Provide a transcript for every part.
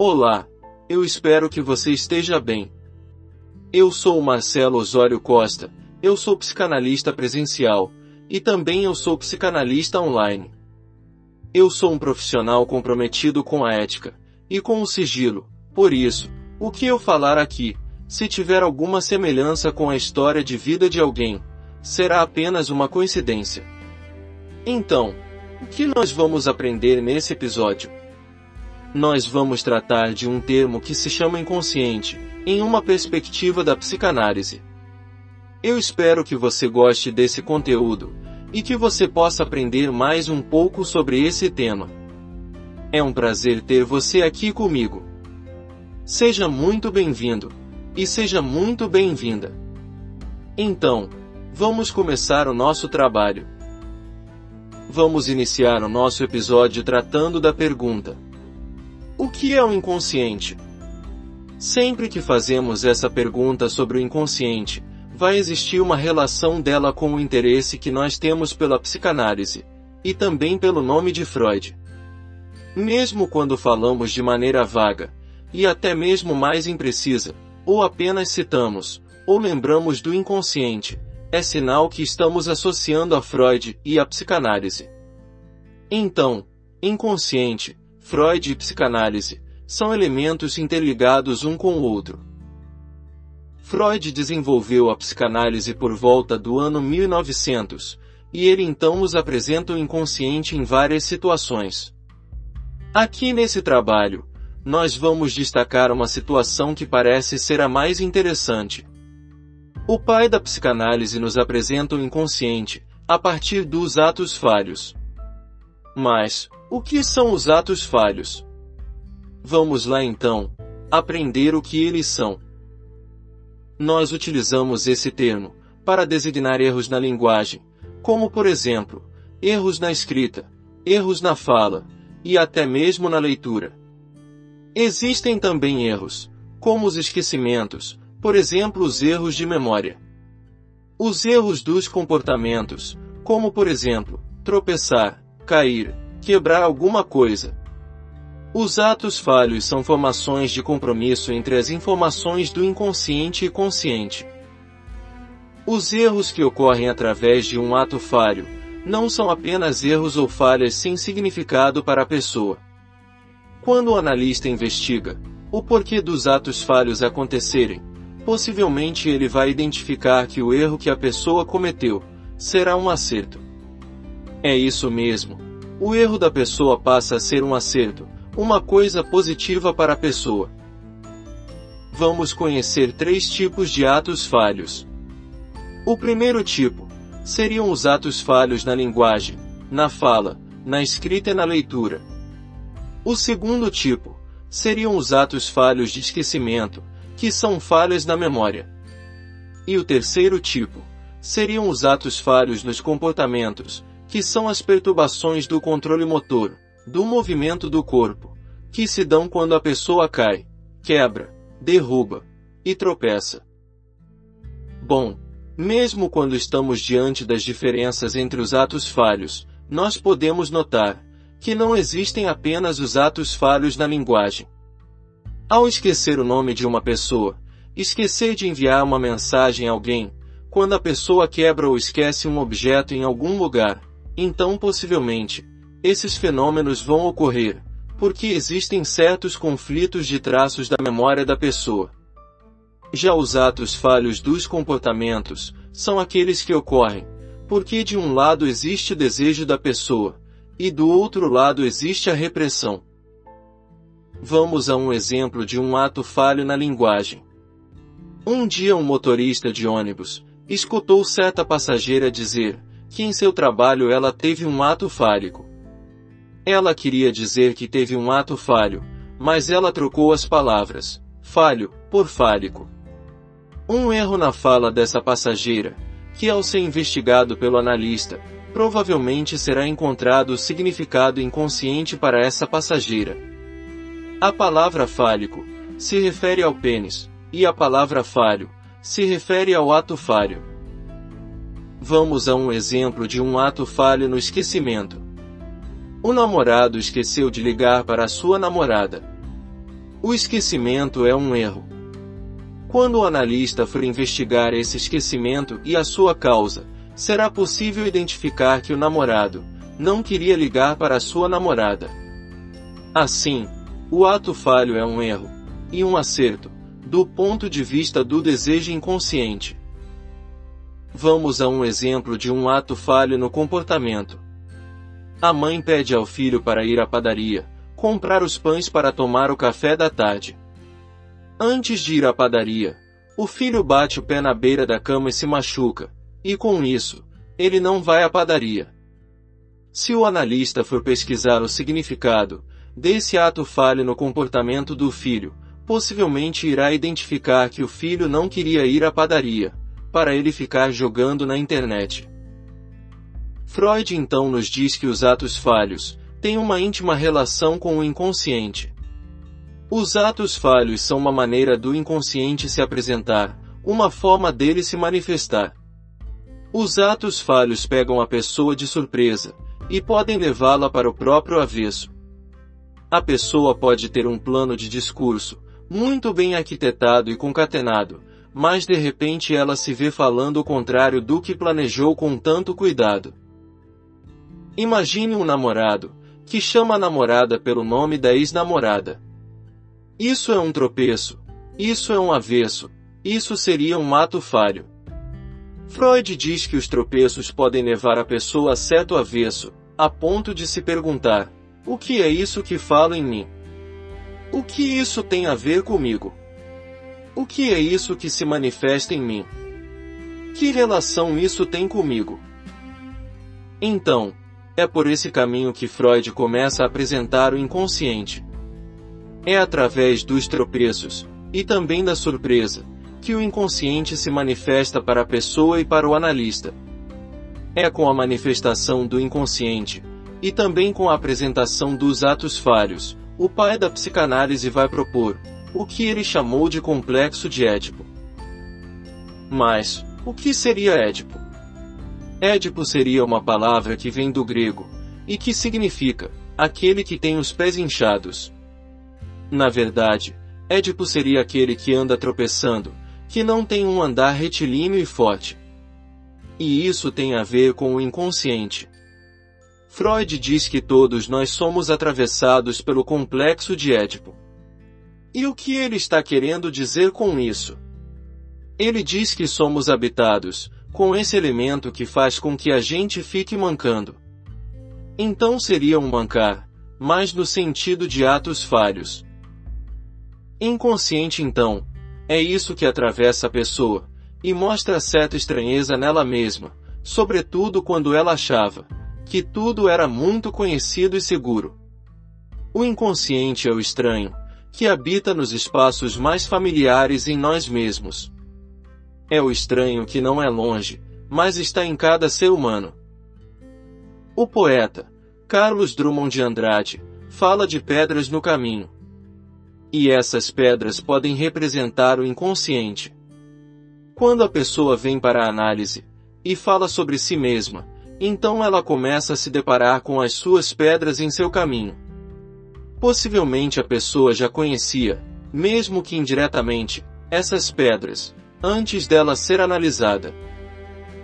Olá, eu espero que você esteja bem. Eu sou Marcelo Osório Costa, eu sou psicanalista presencial, e também eu sou psicanalista online. Eu sou um profissional comprometido com a ética, e com o sigilo, por isso, o que eu falar aqui, se tiver alguma semelhança com a história de vida de alguém, será apenas uma coincidência. Então, o que nós vamos aprender nesse episódio? Nós vamos tratar de um termo que se chama inconsciente, em uma perspectiva da psicanálise. Eu espero que você goste desse conteúdo e que você possa aprender mais um pouco sobre esse tema. É um prazer ter você aqui comigo. Seja muito bem-vindo e seja muito bem-vinda. Então, vamos começar o nosso trabalho. Vamos iniciar o nosso episódio tratando da pergunta: O que é o inconsciente? Sempre que fazemos essa pergunta sobre o inconsciente, vai existir uma relação dela com o interesse que nós temos pela psicanálise, e também pelo nome de Freud. Mesmo quando falamos de maneira vaga, e até mesmo mais imprecisa, ou apenas citamos, ou lembramos do inconsciente, é sinal que estamos associando a Freud e a psicanálise. Então, inconsciente, Freud e psicanálise são elementos interligados um com o outro. Freud desenvolveu a psicanálise por volta do ano 1900, e ele então nos apresenta o inconsciente em várias situações. Aqui nesse trabalho, nós vamos destacar uma situação que parece ser a mais interessante. O pai da psicanálise nos apresenta o inconsciente, a partir dos atos falhos. Mas, o que são os atos falhos? Vamos lá então, aprender o que eles são. Nós utilizamos esse termo para designar erros na linguagem, como por exemplo, erros na escrita, erros na fala e até mesmo na leitura. Existem também erros, como os esquecimentos, por exemplo, os erros de memória. Os erros dos comportamentos, como por exemplo, tropeçar, cair, quebrar alguma coisa, os atos falhos são formações de compromisso entre as informações do inconsciente e consciente. Os erros que ocorrem através de um ato falho não são apenas erros ou falhas sem significado para a pessoa. Quando o analista investiga o porquê dos atos falhos acontecerem, possivelmente ele vai identificar que o erro que a pessoa cometeu será um acerto. É isso mesmo. O erro da pessoa passa a ser um acerto, uma coisa positiva para a pessoa. Vamos conhecer três tipos de atos falhos. O primeiro tipo seriam os atos falhos na linguagem, na fala, na escrita e na leitura. O segundo tipo seriam os atos falhos de esquecimento, que são falhas na memória. E o terceiro tipo seriam os atos falhos nos comportamentos, que são as perturbações do controle motor, do movimento do corpo, que se dão quando a pessoa cai, quebra, derruba e tropeça. Bom, mesmo quando estamos diante das diferenças entre os atos falhos, nós podemos notar que não existem apenas os atos falhos na linguagem. Ao esquecer o nome de uma pessoa, esquecer de enviar uma mensagem a alguém, quando a pessoa quebra ou esquece um objeto em algum lugar, então possivelmente, esses fenômenos vão ocorrer, porque existem certos conflitos de traços da memória da pessoa. Já os atos falhos dos comportamentos são aqueles que ocorrem, porque de um lado existe o desejo da pessoa, e do outro lado existe a repressão. Vamos a um exemplo de um ato falho na linguagem. Um dia um motorista de ônibus escutou certa passageira dizer que em seu trabalho ela teve um ato fálico. Ela queria dizer que teve um ato falho, mas ela trocou as palavras falho por fálico. Um erro na fala dessa passageira, que ao ser investigado pelo analista, provavelmente será encontrado o significado inconsciente para essa passageira. A palavra fálico se refere ao pênis, e a palavra falho se refere ao ato falho. Vamos a um exemplo de um ato falho no esquecimento. O namorado esqueceu de ligar para sua namorada. O esquecimento é um erro. Quando o analista for investigar esse esquecimento e a sua causa, será possível identificar que o namorado não queria ligar para sua namorada. Assim, o ato falho é um erro e um acerto, do ponto de vista do desejo inconsciente. Vamos a um exemplo de um ato falho no comportamento. A mãe pede ao filho para ir à padaria, comprar os pães para tomar o café da tarde. Antes de ir à padaria, o filho bate o pé na beira da cama e se machuca, e com isso, ele não vai à padaria. Se o analista for pesquisar o significado desse ato falho no comportamento do filho, possivelmente irá identificar que o filho não queria ir à padaria, para ele ficar jogando na internet. Freud então nos diz que os atos falhos têm uma íntima relação com o inconsciente. Os atos falhos são uma maneira do inconsciente se apresentar, uma forma dele se manifestar. Os atos falhos pegam a pessoa de surpresa e podem levá-la para o próprio avesso. A pessoa pode ter um plano de discurso muito bem arquitetado e concatenado, mas de repente ela se vê falando o contrário do que planejou com tanto cuidado. Imagine um namorado, que chama a namorada pelo nome da ex-namorada. Isso é um tropeço. Isso é um avesso. Isso seria um ato falho. Freud diz que os tropeços podem levar a pessoa a certo avesso, a ponto de se perguntar: o que é isso que fala em mim? O que isso tem a ver comigo? O que é isso que se manifesta em mim? Que relação isso tem comigo? Então, é por esse caminho que Freud começa a apresentar o inconsciente. É através dos tropeços, e também da surpresa, que o inconsciente se manifesta para a pessoa e para o analista. É com a manifestação do inconsciente, e também com a apresentação dos atos falhos, o pai da psicanálise vai propor o que ele chamou de complexo de Édipo. Mas, o que seria Édipo? Édipo seria uma palavra que vem do grego, e que significa, aquele que tem os pés inchados. Na verdade, Édipo seria aquele que anda tropeçando, que não tem um andar retilíneo e forte. E isso tem a ver com o inconsciente. Freud diz que todos nós somos atravessados pelo complexo de Édipo. E o que ele está querendo dizer com isso? Ele diz que somos habitados, com esse elemento que faz com que a gente fique mancando. Então seria um mancar, mas no sentido de atos falhos. Inconsciente então, é isso que atravessa a pessoa, e mostra certa estranheza nela mesma, sobretudo quando ela achava que tudo era muito conhecido e seguro. O inconsciente é o estranho, que habita nos espaços mais familiares em nós mesmos. É o estranho que não é longe, mas está em cada ser humano. O poeta, Carlos Drummond de Andrade, fala de pedras no caminho. E essas pedras podem representar o inconsciente. Quando a pessoa vem para a análise e fala sobre si mesma, então ela começa a se deparar com as suas pedras em seu caminho. Possivelmente a pessoa já conhecia, mesmo que indiretamente, essas pedras, antes dela ser analisada.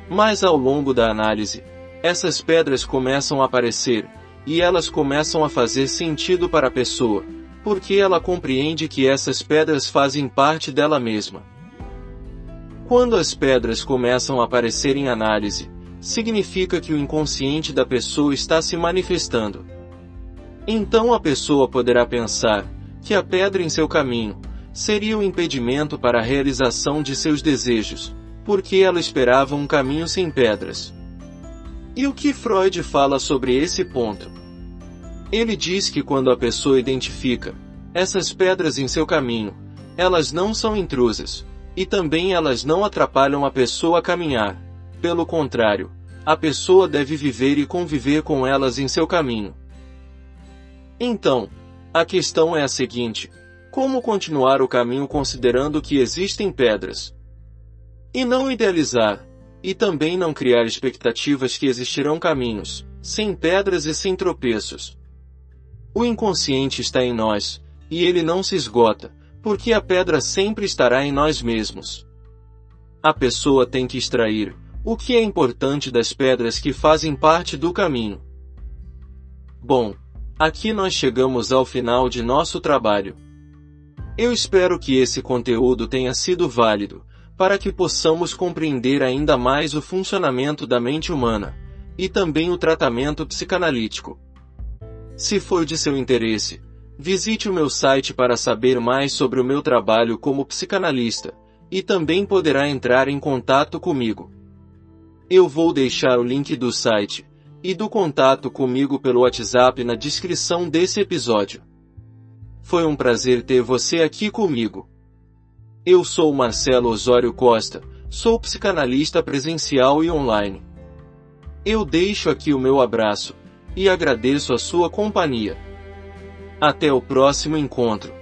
Mas ao longo da análise, essas pedras começam a aparecer, e elas começam a fazer sentido para a pessoa, porque ela compreende que essas pedras fazem parte dela mesma. Quando as pedras começam a aparecer em análise, significa que o inconsciente da pessoa está se manifestando. Então a pessoa poderá pensar que a pedra em seu caminho seria o um impedimento para a realização de seus desejos, porque ela esperava um caminho sem pedras. E o que Freud fala sobre esse ponto? Ele diz que quando a pessoa identifica essas pedras em seu caminho, elas não são intrusas, e também elas não atrapalham a pessoa a caminhar. Pelo contrário, a pessoa deve viver e conviver com elas em seu caminho. Então, a questão é a seguinte: como continuar o caminho considerando que existem pedras? E não idealizar, e também não criar expectativas que existirão caminhos, sem pedras e sem tropeços. O inconsciente está em nós, E ele não se esgota, porque a pedra sempre estará em nós mesmos. A pessoa tem que extrair o que é importante das pedras que fazem parte do caminho. Bom, aqui nós chegamos ao final de nosso trabalho. Eu espero que esse conteúdo tenha sido válido, para que possamos compreender ainda mais o funcionamento da mente humana, e também o tratamento psicanalítico. Se for de seu interesse, visite o meu site para saber mais sobre o meu trabalho como psicanalista, e também poderá entrar em contato comigo. Eu vou deixar o link do site e do contato comigo pelo WhatsApp na descrição desse episódio. Foi um prazer ter você aqui comigo. Eu sou Marcelo Osório Costa, sou psicanalista presencial e online. Eu deixo aqui o meu abraço e agradeço a sua companhia. Até o próximo encontro.